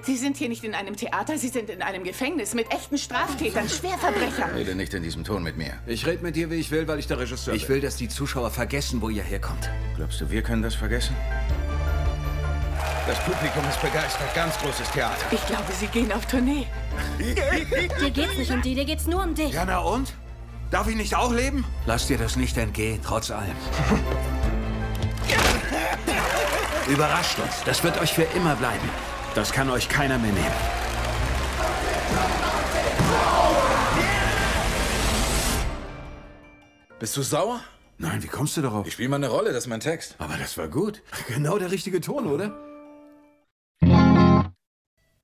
Sie sind hier nicht in einem Theater, Sie sind in einem Gefängnis mit echten Straftätern, Schwerverbrechern. Rede nicht in diesem Ton mit mir. Ich rede mit dir, wie ich will, weil ich der Regisseur Ich will, dass die Zuschauer vergessen, wo ihr herkommt. Glaubst du, wir können das vergessen? Das Publikum ist begeistert. Ganz großes Theater. Ich glaube, Sie gehen auf Tournee. Dir geht's nicht um die, dir geht's nur um dich. Ja, na und? Darf ich nicht auch leben? Lass dir das nicht entgehen, trotz allem. Überrascht uns. Das wird euch für immer bleiben. Das kann euch keiner mehr nehmen. Bist du sauer? Nein, wie kommst du darauf? Ich spiele mal eine Rolle, das ist mein Text. Aber das war gut. Genau der richtige Ton, oder?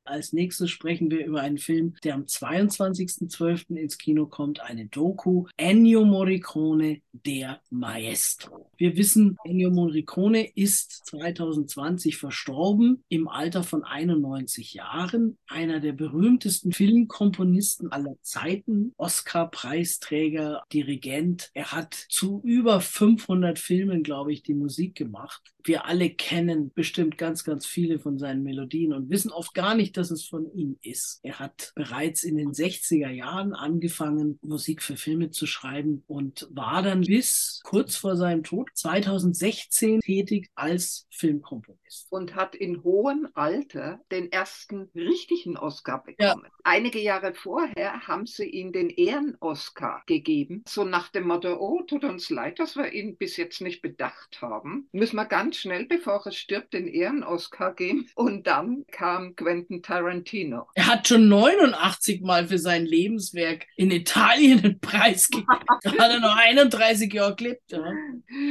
Als nächstes sprechen wir über einen Film, der am 22.12. ins Kino kommt, eine Doku, Ennio Morricone, der Maestro. Wir wissen, Ennio Morricone ist 2020 verstorben im Alter von 91 Jahren, einer der berühmtesten Filmkomponisten aller Zeiten, Oscar-Preisträger, Dirigent. Er hat zu über 500 Filmen, glaube ich, die Musik gemacht. Wir alle kennen bestimmt ganz, ganz viele von seinen Melodien und wissen oft gar nicht, dass es von ihm ist. Er hat bereits in den 60er Jahren angefangen, Musik für Filme zu schreiben und war dann bis kurz vor seinem Tod 2016 tätig als Filmkomponist. Und hat in hohem Alter den ersten richtigen Oscar bekommen. Ja. Einige Jahre vorher haben sie ihm den Ehren-Oscar gegeben, so nach dem Motto, oh, tut uns leid, dass wir ihn bis jetzt nicht bedacht haben. Müssen wir ganz schnell, bevor er stirbt, den Ehren-Oscar geben. Und dann kam Quentin Tarantino. Er hat schon 89 Mal für sein Lebenswerk in Italien einen Preis gekriegt. da hat er noch 31 Jahre gelebt. Ja.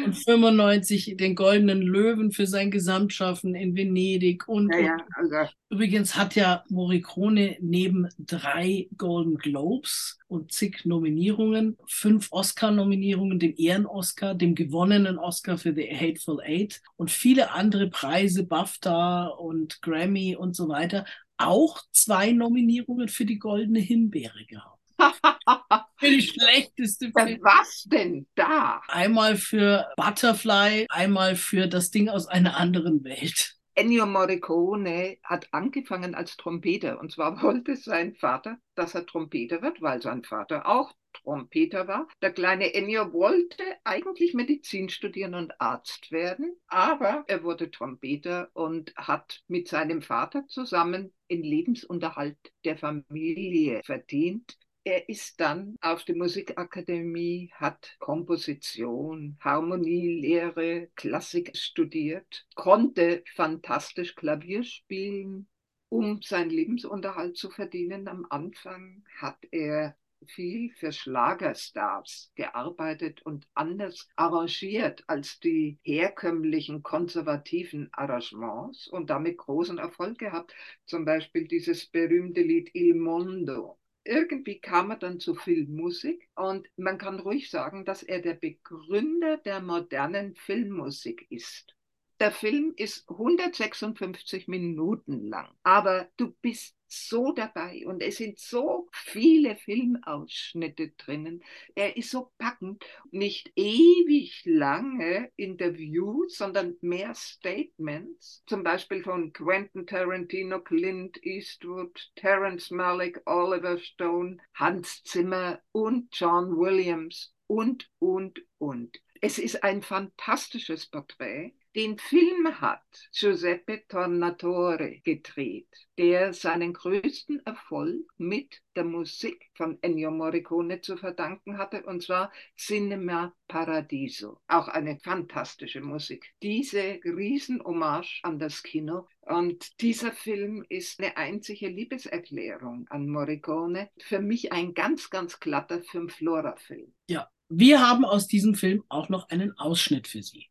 Und 95 den Goldenen Löwen für sein Gesamtschaffen in Venedig und, ja, ja, also. Übrigens hat ja Morricone neben drei Golden Globes und zig Nominierungen, fünf Oscar-Nominierungen, dem Ehren-Oscar, dem gewonnenen Oscar für The Hateful Eight und viele andere Preise, BAFTA und Grammy und so weiter, auch zwei Nominierungen für die Goldene Himbeere gehabt. für die schlechteste Film. Was denn da? Einmal für Butterfly, einmal für das Ding aus einer anderen Welt. Ennio Morricone hat angefangen als Trompeter und zwar wollte sein Vater, dass er Trompeter wird, weil sein Vater auch Trompeter war. Der kleine Ennio wollte eigentlich Medizin studieren und Arzt werden, aber er wurde Trompeter und hat mit seinem Vater zusammen den Lebensunterhalt der Familie verdient. Er ist dann auf die Musikakademie, hat Komposition, Harmonielehre, Klassik studiert, konnte fantastisch Klavier spielen, um seinen Lebensunterhalt zu verdienen. Am Anfang hat er viel für Schlagerstars gearbeitet und anders arrangiert als die herkömmlichen konservativen Arrangements und damit großen Erfolg gehabt. Zum Beispiel dieses berühmte Lied Il Mondo irgendwie kam er dann zu Filmmusik und man kann ruhig sagen, dass er der Begründer der modernen Filmmusik ist. Der Film ist 156 Minuten lang, aber du bist so dabei und es sind so viele Filmausschnitte drinnen. Er ist so packend, nicht ewig lange Interviews, sondern mehr Statements, zum Beispiel von Quentin Tarantino, Clint Eastwood, Terence Malick, Oliver Stone, Hans Zimmer und John Williams und, und, und. Es ist ein fantastisches Porträt den Film hat Giuseppe Tornatore gedreht, der seinen größten Erfolg mit der Musik von Ennio Morricone zu verdanken hatte, und zwar Cinema Paradiso. Auch eine fantastische Musik. Diese Riesenhommage an das Kino. Und dieser Film ist eine einzige Liebeserklärung an Morricone. Für mich ein ganz, ganz glatter Fünf-Flora-Film. Ja, wir haben aus diesem Film auch noch einen Ausschnitt für Sie.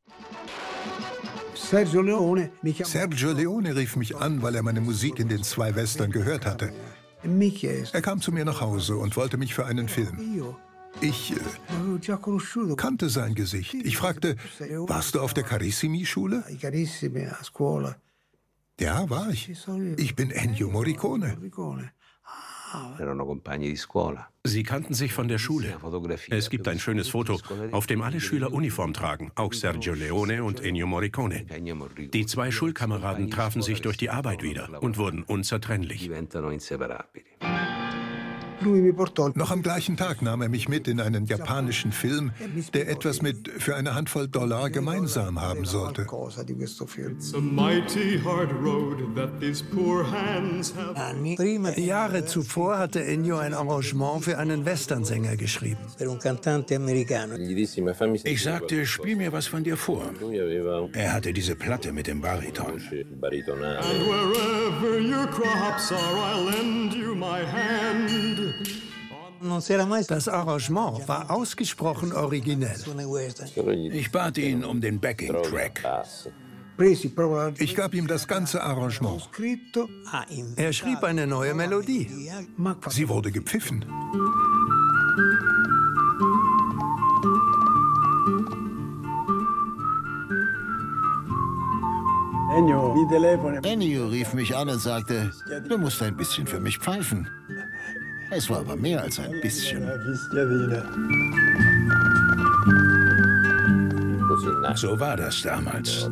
Sergio Leone, Sergio Leone rief mich an, weil er meine Musik in den zwei Western gehört hatte. Er kam zu mir nach Hause und wollte mich für einen Film. Ich äh, kannte sein Gesicht. Ich fragte, warst du auf der Carissimi-Schule? Ja, war ich. Ich bin Ennio Morricone. Sie kannten sich von der Schule. Es gibt ein schönes Foto, auf dem alle Schüler Uniform tragen, auch Sergio Leone und Ennio Morricone. Die zwei Schulkameraden trafen sich durch die Arbeit wieder und wurden unzertrennlich. Noch am gleichen Tag nahm er mich mit in einen japanischen Film, der etwas mit für eine Handvoll Dollar gemeinsam haben sollte. Jahre zuvor hatte Ennio ein Arrangement für einen Westernsänger geschrieben. Ich sagte, spiel mir was von dir vor. Er hatte diese Platte mit dem Bariton. And wherever your crops are, I'll lend you my hand. Das Arrangement war ausgesprochen originell. Ich bat ihn um den Backing-Track. Ich gab ihm das ganze Arrangement. Er schrieb eine neue Melodie. Sie wurde gepfiffen. Ennio rief mich an und sagte, du musst ein bisschen für mich pfeifen. Es war aber mehr als ein bisschen. So war das damals.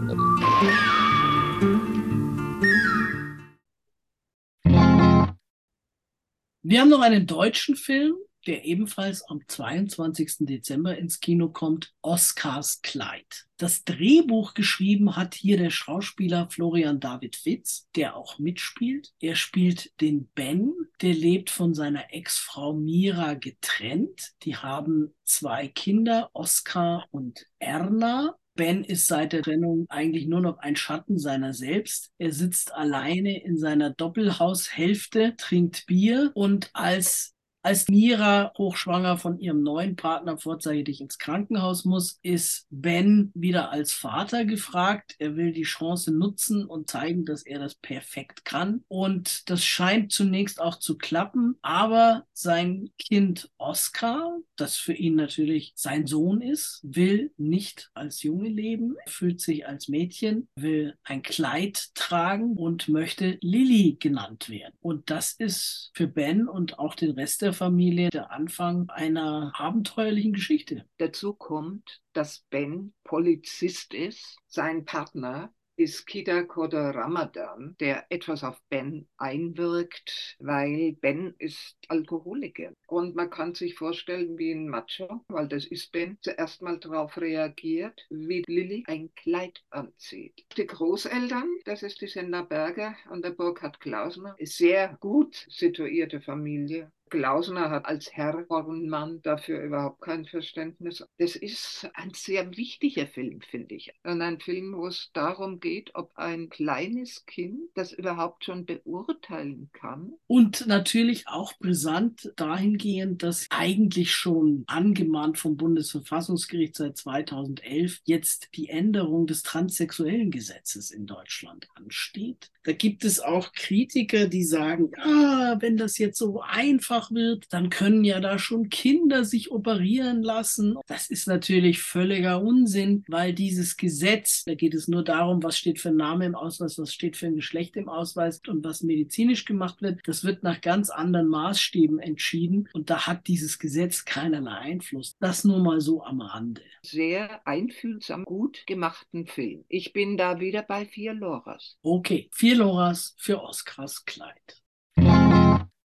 Wir haben noch einen deutschen Film, der ebenfalls am 22. Dezember ins Kino kommt, Oscars Kleid. Das Drehbuch geschrieben hat hier der Schauspieler Florian David Fitz, der auch mitspielt. Er spielt den Ben, der lebt von seiner Ex-Frau Mira getrennt. Die haben zwei Kinder, Oscar und Erna. Ben ist seit der Trennung eigentlich nur noch ein Schatten seiner selbst. Er sitzt alleine in seiner Doppelhaushälfte, trinkt Bier und als als Mira hochschwanger von ihrem neuen Partner vorzeitig ins Krankenhaus muss, ist Ben wieder als Vater gefragt. Er will die Chance nutzen und zeigen, dass er das perfekt kann. Und das scheint zunächst auch zu klappen. Aber sein Kind Oscar, das für ihn natürlich sein Sohn ist, will nicht als Junge leben, fühlt sich als Mädchen, will ein Kleid tragen und möchte Lilly genannt werden. Und das ist für Ben und auch den Rest der der Familie der Anfang einer abenteuerlichen Geschichte. Dazu kommt, dass Ben Polizist ist. Sein Partner ist Kida Koda Ramadan, der etwas auf Ben einwirkt, weil Ben ist Alkoholiker. Und man kann sich vorstellen, wie ein Macho, weil das ist Ben, zuerst mal darauf reagiert, wie Lilly ein Kleid anzieht. Die Großeltern, das ist die Sender Berger und der Burkhard Klausner, sehr gut situierte Familie. Klausner hat als Herr Hornmann dafür überhaupt kein Verständnis. Das ist ein sehr wichtiger Film, finde ich. Und ein Film, wo es darum geht, ob ein kleines Kind das überhaupt schon beurteilen kann. Und natürlich auch brisant dahingehend, dass eigentlich schon angemahnt vom Bundesverfassungsgericht seit 2011 jetzt die Änderung des transsexuellen Gesetzes in Deutschland ansteht. Da gibt es auch Kritiker, die sagen, ah, wenn das jetzt so einfach wird, dann können ja da schon Kinder sich operieren lassen. Das ist natürlich völliger Unsinn, weil dieses Gesetz, da geht es nur darum, was steht für ein Name im Ausweis, was steht für ein Geschlecht im Ausweis und was medizinisch gemacht wird. Das wird nach ganz anderen Maßstäben entschieden und da hat dieses Gesetz keinerlei Einfluss. Das nur mal so am Rande. Sehr einfühlsam, gut gemachten Film. Ich bin da wieder bei vier Loras. Okay, vier Vier Loras für Oskars Kleid.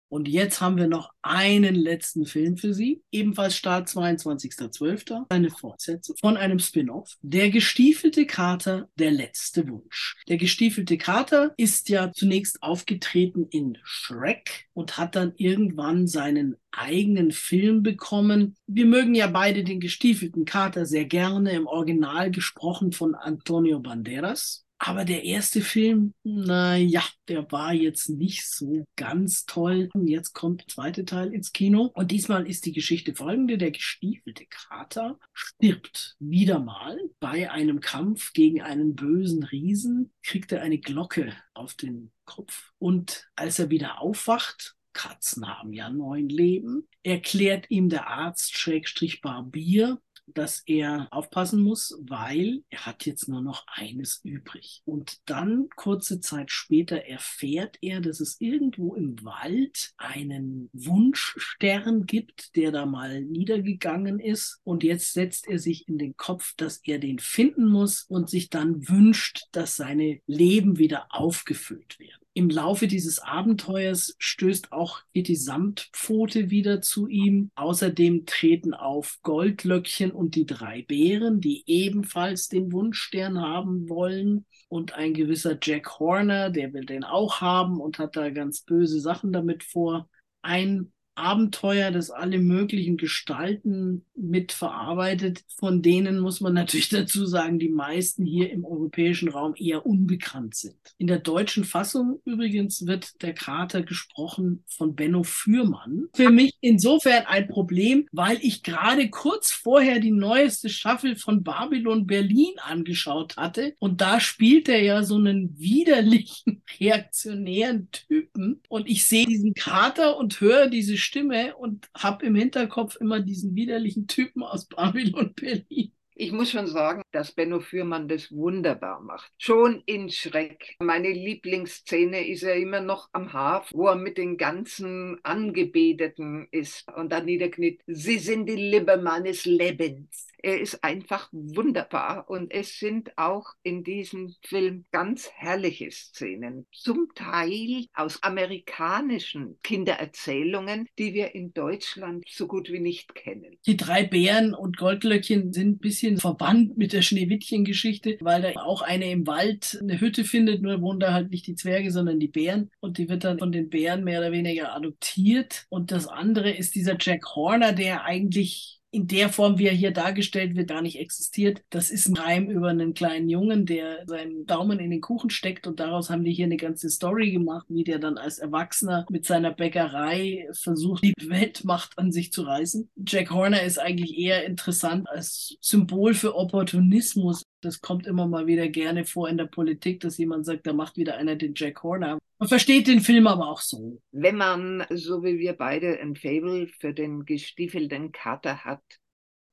Und jetzt haben wir noch einen letzten Film für Sie, ebenfalls Start 22.12., eine Fortsetzung von einem Spin-off, Der gestiefelte Kater, der letzte Wunsch. Der gestiefelte Kater ist ja zunächst aufgetreten in Shrek und hat dann irgendwann seinen eigenen Film bekommen. Wir mögen ja beide den gestiefelten Kater sehr gerne, im Original gesprochen von Antonio Banderas. Aber der erste Film, na ja, der war jetzt nicht so ganz toll. Und jetzt kommt der zweite Teil ins Kino. Und diesmal ist die Geschichte folgende. Der gestiefelte Kater stirbt wieder mal bei einem Kampf gegen einen bösen Riesen, kriegt er eine Glocke auf den Kopf. Und als er wieder aufwacht, Katzen haben ja neun Leben, erklärt ihm der Arzt Schrägstrich Barbier, dass er aufpassen muss, weil er hat jetzt nur noch eines übrig. Und dann, kurze Zeit später, erfährt er, dass es irgendwo im Wald einen Wunschstern gibt, der da mal niedergegangen ist. Und jetzt setzt er sich in den Kopf, dass er den finden muss und sich dann wünscht, dass seine Leben wieder aufgefüllt werden. Im Laufe dieses Abenteuers stößt auch die Samtpfote wieder zu ihm. Außerdem treten auf Goldlöckchen und die drei Bären, die ebenfalls den Wunschstern haben wollen. Und ein gewisser Jack Horner, der will den auch haben und hat da ganz böse Sachen damit vor. Ein Abenteuer, das alle möglichen Gestalten mitverarbeitet. Von denen muss man natürlich dazu sagen, die meisten hier im europäischen Raum eher unbekannt sind. In der deutschen Fassung übrigens wird der Krater gesprochen von Benno Fürmann. Für mich insofern ein Problem, weil ich gerade kurz vorher die neueste Staffel von Babylon Berlin angeschaut hatte und da spielt er ja so einen widerlichen, reaktionären Typen und ich sehe diesen Kater und höre diese Stimme und habe im Hinterkopf immer diesen widerlichen Typen aus Babylon Berlin. Ich muss schon sagen, dass Benno Fürmann das wunderbar macht. Schon in Schreck. Meine Lieblingsszene ist ja immer noch am Hafen, wo er mit den ganzen Angebeteten ist und dann niederkniet. Sie sind die Liebe meines Lebens. Er ist einfach wunderbar und es sind auch in diesem Film ganz herrliche Szenen, zum Teil aus amerikanischen Kindererzählungen, die wir in Deutschland so gut wie nicht kennen. Die drei Bären und Goldlöckchen sind ein bisschen verwandt mit der Schneewittchen-Geschichte, weil da auch eine im Wald eine Hütte findet, nur wohnen da halt nicht die Zwerge, sondern die Bären. Und die wird dann von den Bären mehr oder weniger adoptiert. Und das andere ist dieser Jack Horner, der eigentlich in der Form, wie er hier dargestellt wird, gar nicht existiert. Das ist ein Reim über einen kleinen Jungen, der seinen Daumen in den Kuchen steckt und daraus haben die hier eine ganze Story gemacht, wie der dann als Erwachsener mit seiner Bäckerei versucht, die Weltmacht an sich zu reißen. Jack Horner ist eigentlich eher interessant als Symbol für Opportunismus. Das kommt immer mal wieder gerne vor in der Politik, dass jemand sagt, da macht wieder einer den Jack Horner. Man versteht den Film aber auch so. Wenn man, so wie wir beide, ein Fable für den gestiefelten Kater hat,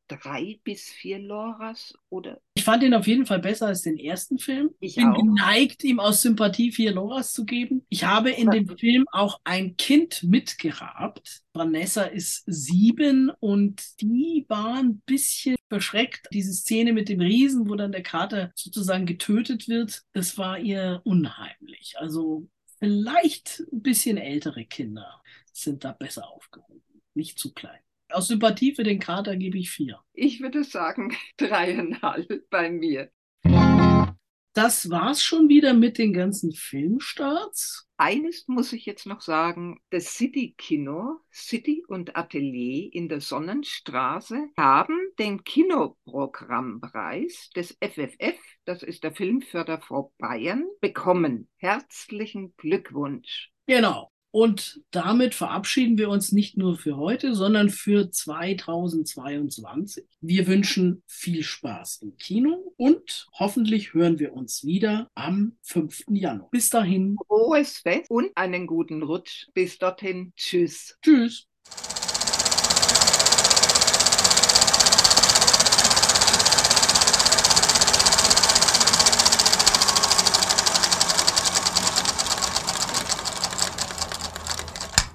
drei bis vier Loras oder? Ich fand ihn auf jeden Fall besser als den ersten Film. Ich bin auch. geneigt, ihm aus Sympathie vier Loras zu geben. Ich habe in dem Film auch ein Kind mitgehabt. Vanessa ist sieben und die war ein bisschen verschreckt. Diese Szene mit dem Riesen, wo dann der Kater sozusagen getötet wird, das war ihr unheimlich. Also vielleicht ein bisschen ältere Kinder sind da besser aufgehoben. Nicht zu klein. Aus Sympathie für den Kater gebe ich vier. Ich würde sagen dreieinhalb bei mir. Das war's schon wieder mit den ganzen Filmstarts. Eines muss ich jetzt noch sagen, das City Kino, City und Atelier in der Sonnenstraße haben den Kinoprogrammpreis des FFF, das ist der Filmförderfonds Bayern, bekommen. Herzlichen Glückwunsch. Genau. Und damit verabschieden wir uns nicht nur für heute, sondern für 2022. Wir wünschen viel Spaß im Kino und hoffentlich hören wir uns wieder am 5. Januar. Bis dahin. Frohes Fest und einen guten Rutsch. Bis dorthin. Tschüss. Tschüss.